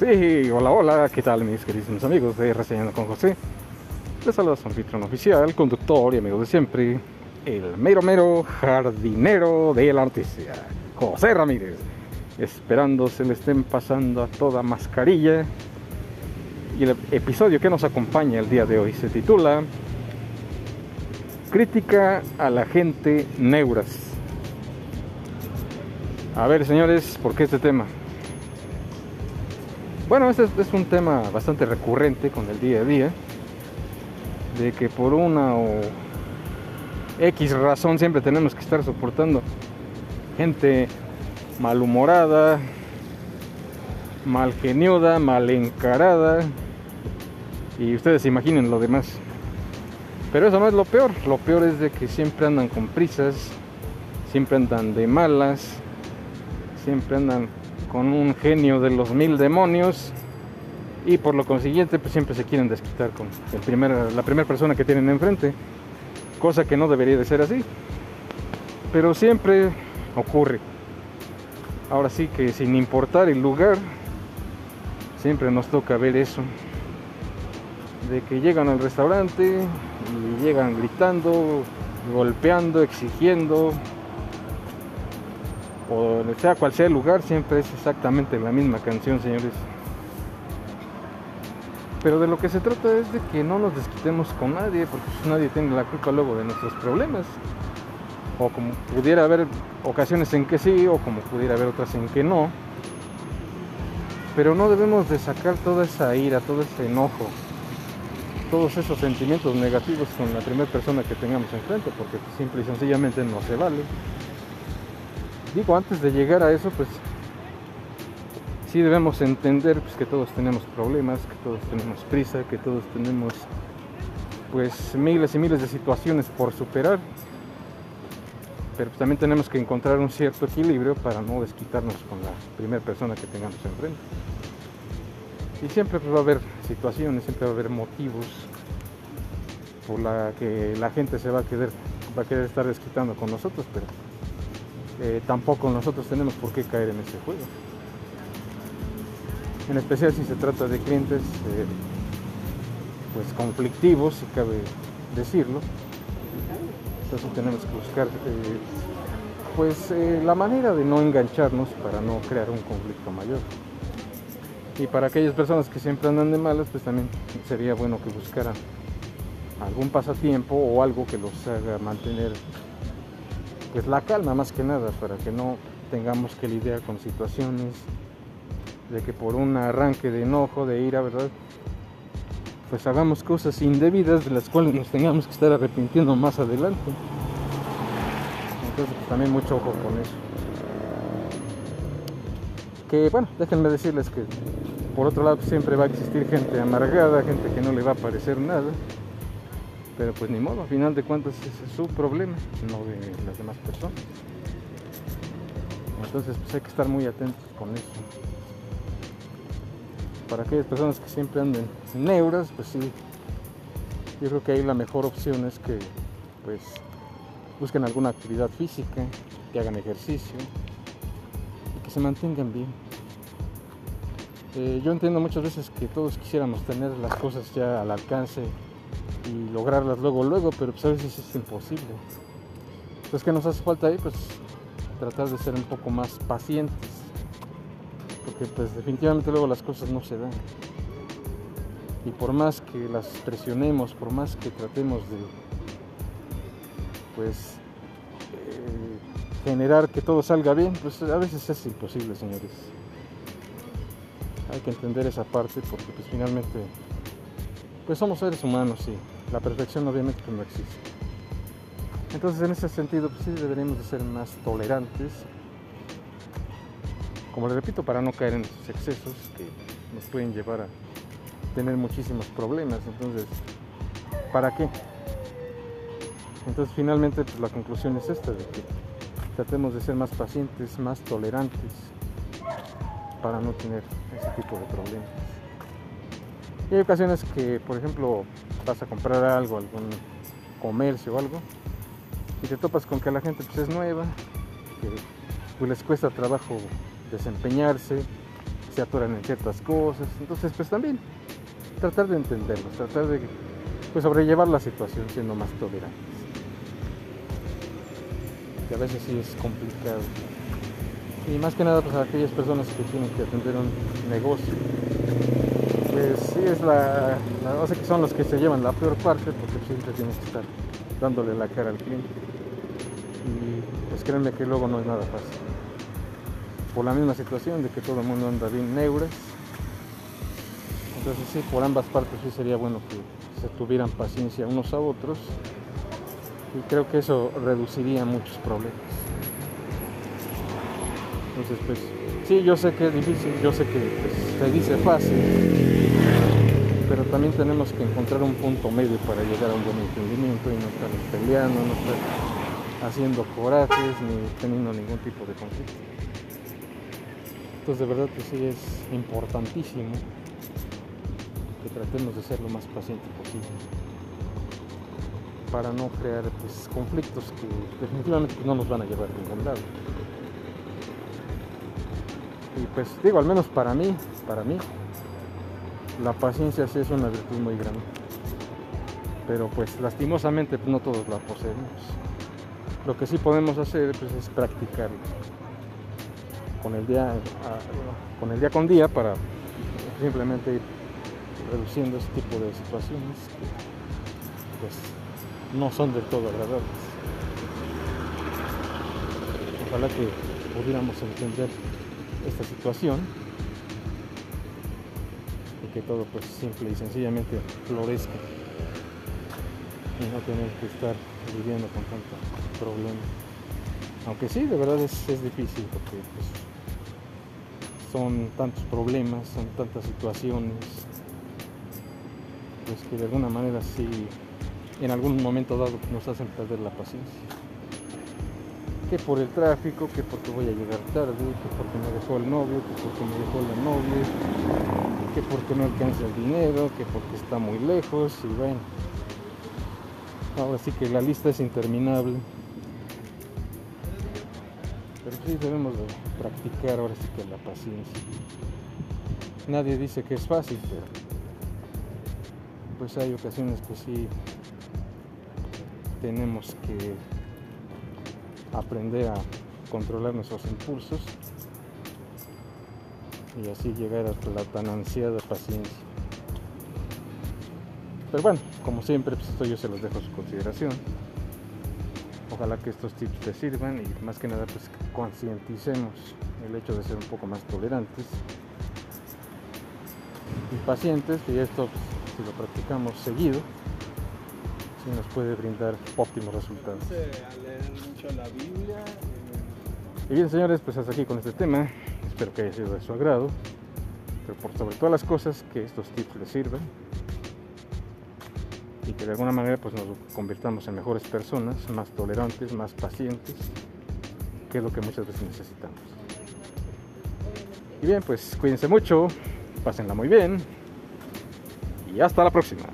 Sí, hola, hola, ¿qué tal mis queridos amigos de Reseñando con José? Les saluda su anfitrión oficial, conductor y amigo de siempre, el mero mero jardinero de la noticia, José Ramírez. Esperando se le estén pasando a toda mascarilla. Y el episodio que nos acompaña el día de hoy se titula Crítica a la gente neuras. A ver, señores, ¿por qué este tema? Bueno, este es un tema bastante recurrente con el día a día, de que por una o X razón siempre tenemos que estar soportando gente malhumorada, mal geniuda, mal encarada, y ustedes imaginen lo demás. Pero eso no es lo peor, lo peor es de que siempre andan con prisas, siempre andan de malas, siempre andan con un genio de los mil demonios y por lo consiguiente pues siempre se quieren desquitar con el primer, la primera persona que tienen enfrente, cosa que no debería de ser así, pero siempre ocurre. Ahora sí que sin importar el lugar, siempre nos toca ver eso, de que llegan al restaurante y llegan gritando, golpeando, exigiendo, o sea cual sea el lugar, siempre es exactamente la misma canción, señores. Pero de lo que se trata es de que no nos desquitemos con nadie, porque pues nadie tiene la culpa luego de nuestros problemas. O como pudiera haber ocasiones en que sí, o como pudiera haber otras en que no. Pero no debemos de sacar toda esa ira, todo ese enojo, todos esos sentimientos negativos con la primera persona que tengamos enfrente, porque simple y sencillamente no se vale. Digo, antes de llegar a eso, pues sí debemos entender pues, que todos tenemos problemas, que todos tenemos prisa, que todos tenemos pues miles y miles de situaciones por superar. Pero pues, también tenemos que encontrar un cierto equilibrio para no desquitarnos con la primera persona que tengamos enfrente. Y siempre pues, va a haber situaciones, siempre va a haber motivos por la que la gente se va a querer, va a querer estar desquitando con nosotros, pero eh, tampoco nosotros tenemos por qué caer en ese juego. En especial si se trata de clientes eh, pues conflictivos, si cabe decirlo. Entonces tenemos que buscar eh, pues la manera de no engancharnos para no crear un conflicto mayor. Y para aquellas personas que siempre andan de malas, pues también sería bueno que buscaran algún pasatiempo o algo que los haga mantener pues la calma más que nada para que no tengamos que lidiar con situaciones de que por un arranque de enojo, de ira, ¿verdad? Pues hagamos cosas indebidas de las cuales nos tengamos que estar arrepintiendo más adelante. Entonces pues, también mucho ojo con eso. Que bueno, déjenme decirles que por otro lado siempre va a existir gente amargada, gente que no le va a parecer nada. Pero pues ni modo, al final de cuentas es su problema, no de las demás personas. Entonces pues hay que estar muy atentos con eso. Para aquellas personas que siempre anden neuras, pues sí, yo creo que ahí la mejor opción es que pues busquen alguna actividad física, que hagan ejercicio y que se mantengan bien. Eh, yo entiendo muchas veces que todos quisiéramos tener las cosas ya al alcance y lograrlas luego, luego, pero pues a veces es imposible. Entonces, ¿qué nos hace falta ahí? Pues tratar de ser un poco más pacientes, porque pues definitivamente luego las cosas no se dan. Y por más que las presionemos, por más que tratemos de pues eh, generar que todo salga bien, pues a veces es imposible, señores hay que entender esa parte porque pues finalmente pues somos seres humanos y la perfección obviamente no existe. Entonces en ese sentido pues sí deberíamos de ser más tolerantes. Como les repito, para no caer en esos excesos que nos pueden llevar a tener muchísimos problemas. Entonces, ¿para qué? Entonces finalmente pues, la conclusión es esta, de que tratemos de ser más pacientes, más tolerantes para no tener ese tipo de problemas. Y hay ocasiones que, por ejemplo, vas a comprar algo, algún comercio o algo, y te topas con que la gente pues, es nueva, que pues, les cuesta trabajo desempeñarse, se atoran en ciertas cosas. Entonces, pues también tratar de entenderlos, tratar de pues, sobrellevar la situación siendo más tolerantes. Que a veces sí es complicado. Y más que nada, pues a aquellas personas que tienen que atender un negocio. Pues sí es la, la que son los que se llevan la peor parte porque siempre tienes que estar dándole la cara al cliente. Y pues créanme que luego no es nada fácil. Por la misma situación de que todo el mundo anda bien neuras. Entonces sí, por ambas partes sí sería bueno que se tuvieran paciencia unos a otros. Y creo que eso reduciría muchos problemas. Entonces pues sí, yo sé que es difícil, yo sé que pues, se dice fácil, pero también tenemos que encontrar un punto medio para llegar a un buen entendimiento y no estar peleando, no estar haciendo corajes ni teniendo ningún tipo de conflicto. Entonces de verdad que sí es importantísimo que tratemos de ser lo más paciente posible para no crear pues, conflictos que definitivamente no nos van a llevar a ningún lado. Y pues digo, al menos para mí, para mí, la paciencia sí es una virtud muy grande. Pero pues lastimosamente pues, no todos la poseemos. Lo que sí podemos hacer pues, es practicarlo con el día con el día con día para simplemente ir reduciendo este tipo de situaciones que pues no son del todo agradables. Ojalá que pudiéramos entender esta situación que todo pues simple y sencillamente florezca y no tener que estar viviendo con tanto problema. Aunque sí, de verdad es, es difícil porque pues, son tantos problemas, son tantas situaciones, pues que de alguna manera sí, en algún momento dado nos hacen perder la paciencia. Que por el tráfico, que porque voy a llegar tarde, que porque me dejó el novio, que porque me dejó la novia, que porque no alcanza el dinero, que porque está muy lejos y bueno. Ahora sí que la lista es interminable. Pero sí debemos de practicar ahora sí que la paciencia. Nadie dice que es fácil, pero pues hay ocasiones que sí tenemos que aprender a controlar nuestros impulsos y así llegar a la tan ansiada paciencia. Pero bueno, como siempre, pues esto yo se los dejo a su consideración. Ojalá que estos tips te sirvan y más que nada pues concienticemos el hecho de ser un poco más tolerantes y pacientes y esto pues, si lo practicamos seguido sí nos puede brindar óptimos resultados. mucho la Biblia. Y bien señores, pues hasta aquí con este tema. Espero que haya sido de su agrado. Pero por sobre todas las cosas, que estos tips les sirvan. Y que de alguna manera pues nos convirtamos en mejores personas, más tolerantes, más pacientes, que es lo que muchas veces necesitamos. Y bien, pues cuídense mucho, pásenla muy bien y hasta la próxima.